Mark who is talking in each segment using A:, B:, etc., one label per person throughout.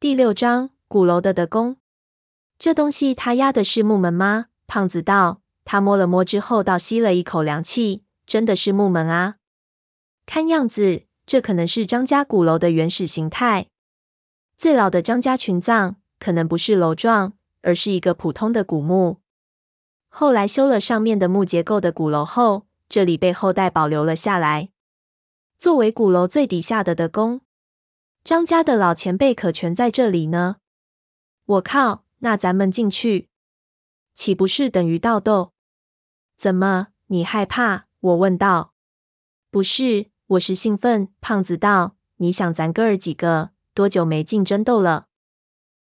A: 第六章鼓楼的德宫。这东西它压的是木门吗？胖子道。他摸了摸之后，倒吸了一口凉气。真的是木门啊！看样子，这可能是张家鼓楼的原始形态。最老的张家群葬可能不是楼状，而是一个普通的古墓。后来修了上面的木结构的鼓楼后，这里被后代保留了下来，作为鼓楼最底下的德宫。张家的老前辈可全在这里呢。我靠，那咱们进去，岂不是等于盗斗？怎么，你害怕？我问道：“不是，我是兴奋。”胖子道：“你想，咱哥儿几个多久没进争斗了？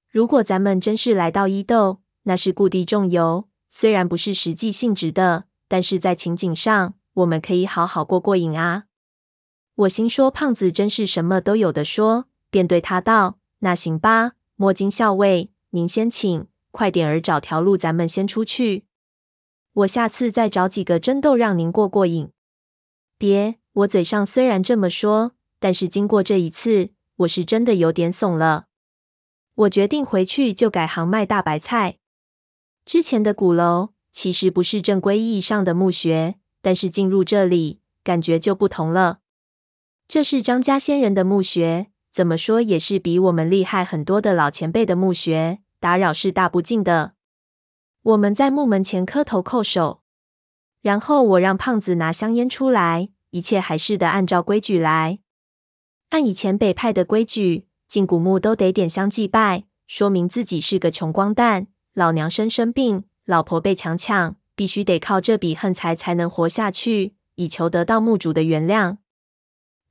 A: 如果咱们真是来到伊豆，那是故地重游，虽然不是实际性质的，但是在情景上，我们可以好好过过瘾啊。”我心说，胖子真是什么都有的说，便对他道：“那行吧，摸金校尉，您先请，快点儿找条路，咱们先出去。”我下次再找几个争斗，让您过过瘾。别，我嘴上虽然这么说，但是经过这一次，我是真的有点怂了。我决定回去就改行卖大白菜。之前的鼓楼其实不是正规意义上的墓穴，但是进入这里，感觉就不同了。这是张家先人的墓穴，怎么说也是比我们厉害很多的老前辈的墓穴，打扰是大不敬的。我们在墓门前磕头叩首，然后我让胖子拿香烟出来，一切还是得按照规矩来。按以前北派的规矩，进古墓都得点香祭拜，说明自己是个穷光蛋，老娘生生病，老婆被强抢，必须得靠这笔横财才能活下去，以求得到墓主的原谅。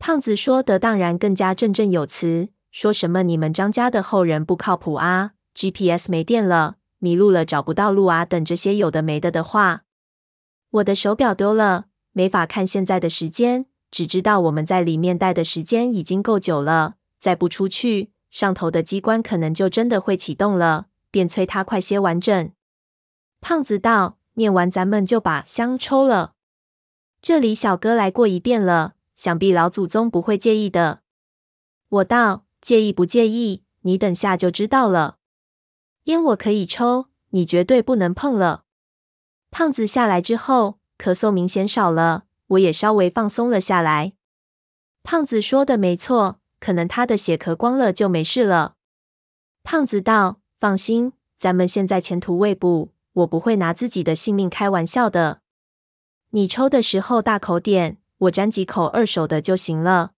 A: 胖子说得当然更加振振有词，说什么你们张家的后人不靠谱啊，GPS 没电了。迷路了，找不到路啊！等这些有的没的的话，我的手表丢了，没法看现在的时间，只知道我们在里面待的时间已经够久了，再不出去，上头的机关可能就真的会启动了，便催他快些完整。胖子道：“念完咱们就把香抽了。这里小哥来过一遍了，想必老祖宗不会介意的。”我道：“介意不介意？你等下就知道了。”烟我可以抽，你绝对不能碰了。胖子下来之后，咳嗽明显少了，我也稍微放松了下来。胖子说的没错，可能他的血咳光了就没事了。胖子道：“放心，咱们现在前途未卜，我不会拿自己的性命开玩笑的。你抽的时候大口点，我沾几口二手的就行了。”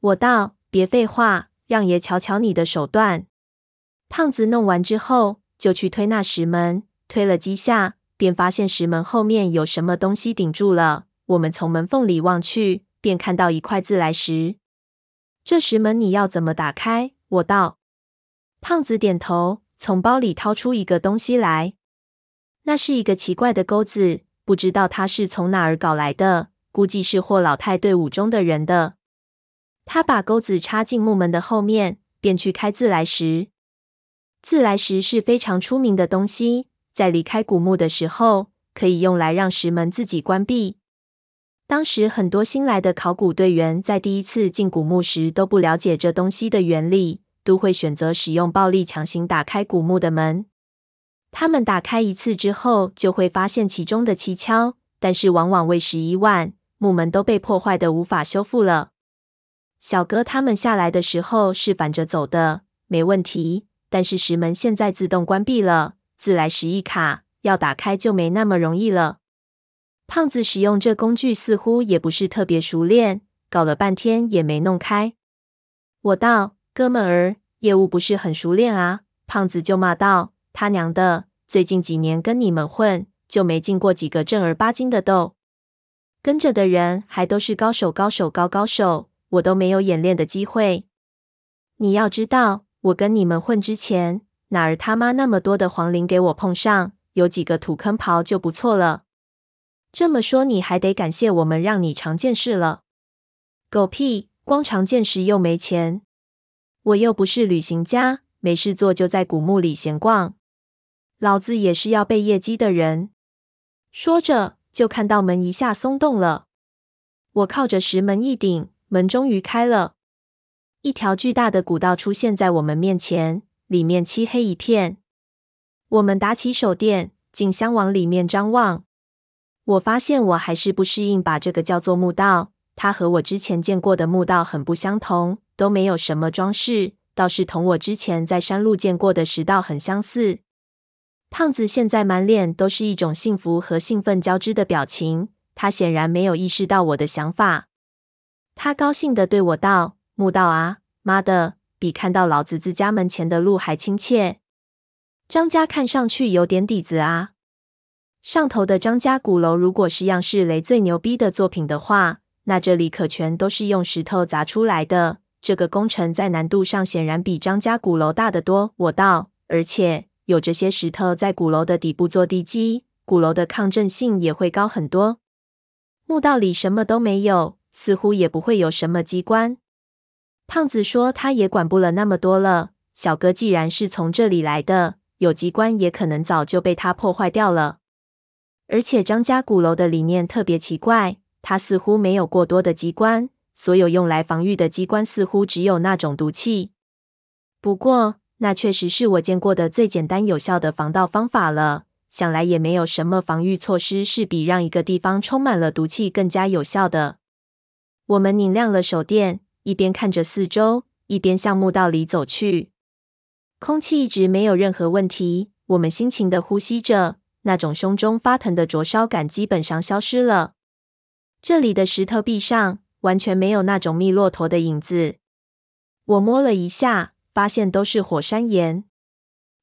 A: 我道：“别废话，让爷瞧瞧你的手段。”胖子弄完之后，就去推那石门，推了几下，便发现石门后面有什么东西顶住了。我们从门缝里望去，便看到一块自来石。这石门你要怎么打开？我道。胖子点头，从包里掏出一个东西来。那是一个奇怪的钩子，不知道他是从哪儿搞来的，估计是霍老太队伍中的人的。他把钩子插进木门的后面，便去开自来石。自来石是非常出名的东西，在离开古墓的时候，可以用来让石门自己关闭。当时很多新来的考古队员在第一次进古墓时都不了解这东西的原理，都会选择使用暴力强行打开古墓的门。他们打开一次之后，就会发现其中的蹊跷，但是往往为时已晚，木门都被破坏的无法修复了。小哥他们下来的时候是反着走的，没问题。但是石门现在自动关闭了，自来石一卡，要打开就没那么容易了。胖子使用这工具似乎也不是特别熟练，搞了半天也没弄开。我道：“哥们儿，业务不是很熟练啊。”胖子就骂道：“他娘的，最近几年跟你们混，就没进过几个正儿八经的斗，跟着的人还都是高手、高手、高高手，我都没有演练的机会。你要知道。”我跟你们混之前，哪儿他妈那么多的黄陵给我碰上，有几个土坑刨就不错了。这么说你还得感谢我们，让你长见识了。狗屁，光长见识又没钱。我又不是旅行家，没事做就在古墓里闲逛。老子也是要背业绩的人。说着，就看到门一下松动了。我靠着石门一顶，门终于开了。一条巨大的古道出现在我们面前，里面漆黑一片。我们打起手电，竞相往里面张望。我发现我还是不适应把这个叫做墓道。它和我之前见过的墓道很不相同，都没有什么装饰，倒是同我之前在山路见过的石道很相似。胖子现在满脸都是一种幸福和兴奋交织的表情，他显然没有意识到我的想法。他高兴地对我道：“木道啊，妈的，比看到老子自家门前的路还亲切。张家看上去有点底子啊。上头的张家鼓楼，如果是样式雷最牛逼的作品的话。”那这里可全都是用石头砸出来的，这个工程在难度上显然比张家鼓楼大得多。我道，而且有这些石头在鼓楼的底部做地基，鼓楼的抗震性也会高很多。墓道里什么都没有，似乎也不会有什么机关。胖子说他也管不了那么多了。小哥既然是从这里来的，有机关也可能早就被他破坏掉了。而且张家鼓楼的理念特别奇怪。它似乎没有过多的机关，所有用来防御的机关似乎只有那种毒气。不过，那确实是我见过的最简单有效的防盗方法了。想来也没有什么防御措施是比让一个地方充满了毒气更加有效的。我们拧亮了手电，一边看着四周，一边向墓道里走去。空气一直没有任何问题，我们辛勤的呼吸着，那种胸中发疼的灼烧感基本上消失了。这里的石头壁上完全没有那种密骆驼的影子。我摸了一下，发现都是火山岩。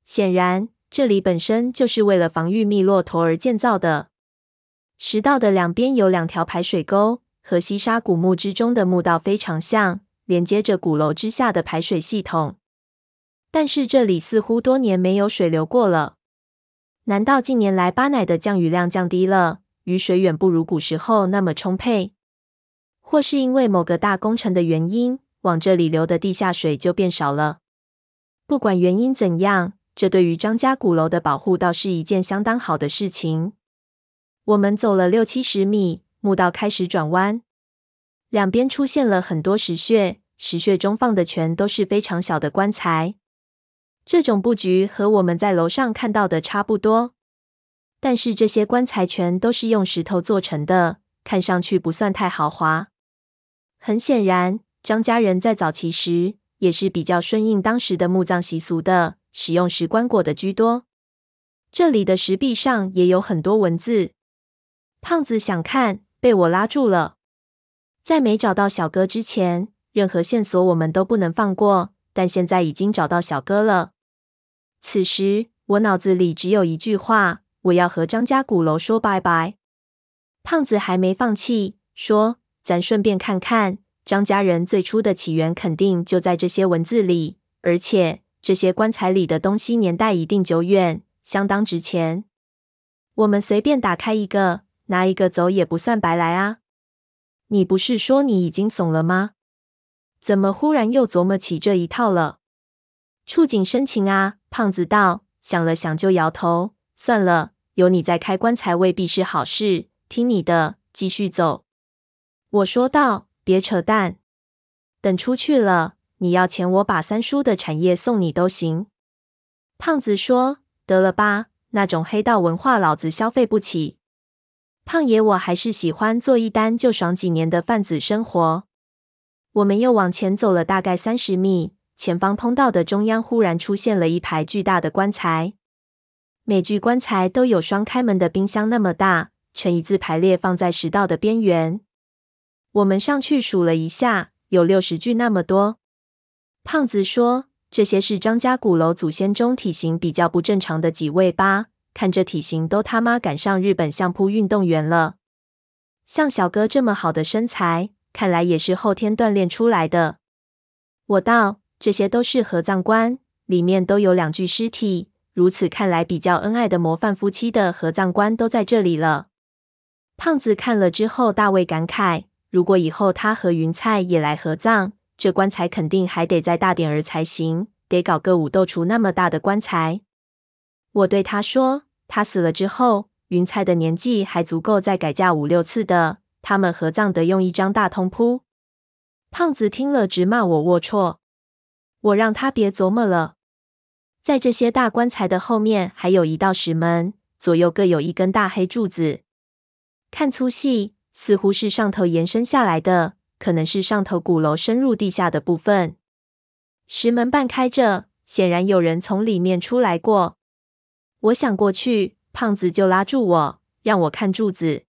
A: 显然，这里本身就是为了防御密洛陀而建造的。石道的两边有两条排水沟，和西沙古墓之中的墓道非常像，连接着鼓楼之下的排水系统。但是这里似乎多年没有水流过了。难道近年来巴乃的降雨量降低了？雨水远不如古时候那么充沛，或是因为某个大工程的原因，往这里流的地下水就变少了。不管原因怎样，这对于张家鼓楼的保护倒是一件相当好的事情。我们走了六七十米，墓道开始转弯，两边出现了很多石穴，石穴中放的全都是非常小的棺材。这种布局和我们在楼上看到的差不多。但是这些棺材全都是用石头做成的，看上去不算太豪华。很显然，张家人在早期时也是比较顺应当时的墓葬习俗的，使用石棺椁的居多。这里的石壁上也有很多文字。胖子想看，被我拉住了。在没找到小哥之前，任何线索我们都不能放过。但现在已经找到小哥了。此时，我脑子里只有一句话。我要和张家鼓楼说拜拜。胖子还没放弃，说：“咱顺便看看张家人最初的起源，肯定就在这些文字里。而且这些棺材里的东西年代一定久远，相当值钱。我们随便打开一个，拿一个走也不算白来啊。你不是说你已经怂了吗？怎么忽然又琢磨起这一套了？触景生情啊！”胖子道，想了想就摇头。算了，有你在开棺材未必是好事。听你的，继续走。我说道：“别扯淡，等出去了，你要钱，我把三叔的产业送你都行。”胖子说：“得了吧，那种黑道文化，老子消费不起。”胖爷，我还是喜欢做一单就爽几年的贩子生活。我们又往前走了大概三十米，前方通道的中央忽然出现了一排巨大的棺材。每具棺材都有双开门的冰箱那么大，呈一字排列放在石道的边缘。我们上去数了一下，有六十具那么多。胖子说：“这些是张家鼓楼祖先中体型比较不正常的几位吧？看这体型，都他妈赶上日本相扑运动员了。像小哥这么好的身材，看来也是后天锻炼出来的。”我道：“这些都是合葬棺，里面都有两具尸体。”如此看来，比较恩爱的模范夫妻的合葬棺都在这里了。胖子看了之后大为感慨：如果以后他和云菜也来合葬，这棺材肯定还得再大点儿才行，得搞个武斗厨那么大的棺材。我对他说：他死了之后，云菜的年纪还足够再改嫁五六次的，他们合葬得用一张大通铺。胖子听了直骂我龌龊。我让他别琢磨了。在这些大棺材的后面，还有一道石门，左右各有一根大黑柱子。看粗细，似乎是上头延伸下来的，可能是上头鼓楼深入地下的部分。石门半开着，显然有人从里面出来过。我想过去，胖子就拉住我，让我看柱子。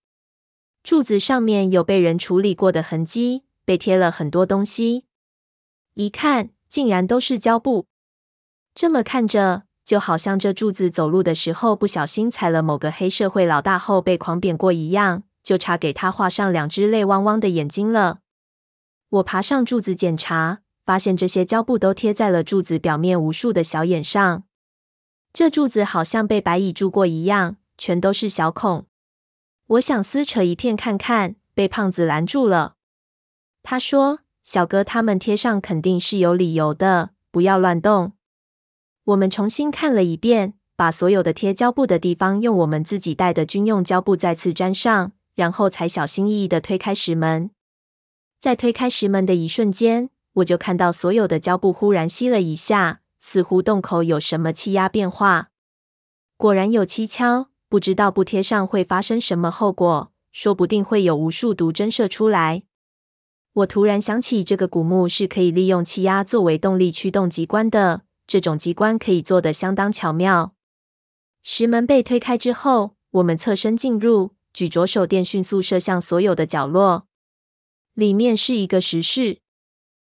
A: 柱子上面有被人处理过的痕迹，被贴了很多东西。一看，竟然都是胶布。这么看着，就好像这柱子走路的时候不小心踩了某个黑社会老大后被狂扁过一样，就差给他画上两只泪汪汪的眼睛了。我爬上柱子检查，发现这些胶布都贴在了柱子表面无数的小眼上。这柱子好像被白蚁蛀过一样，全都是小孔。我想撕扯一片看看，被胖子拦住了。他说：“小哥，他们贴上肯定是有理由的，不要乱动。”我们重新看了一遍，把所有的贴胶布的地方用我们自己带的军用胶布再次粘上，然后才小心翼翼地推开石门。在推开石门的一瞬间，我就看到所有的胶布忽然吸了一下，似乎洞口有什么气压变化。果然有蹊跷，不知道不贴上会发生什么后果，说不定会有无数毒针射出来。我突然想起，这个古墓是可以利用气压作为动力驱动机关的。这种机关可以做得相当巧妙。石门被推开之后，我们侧身进入，举着手电迅速射向所有的角落。里面是一个石室，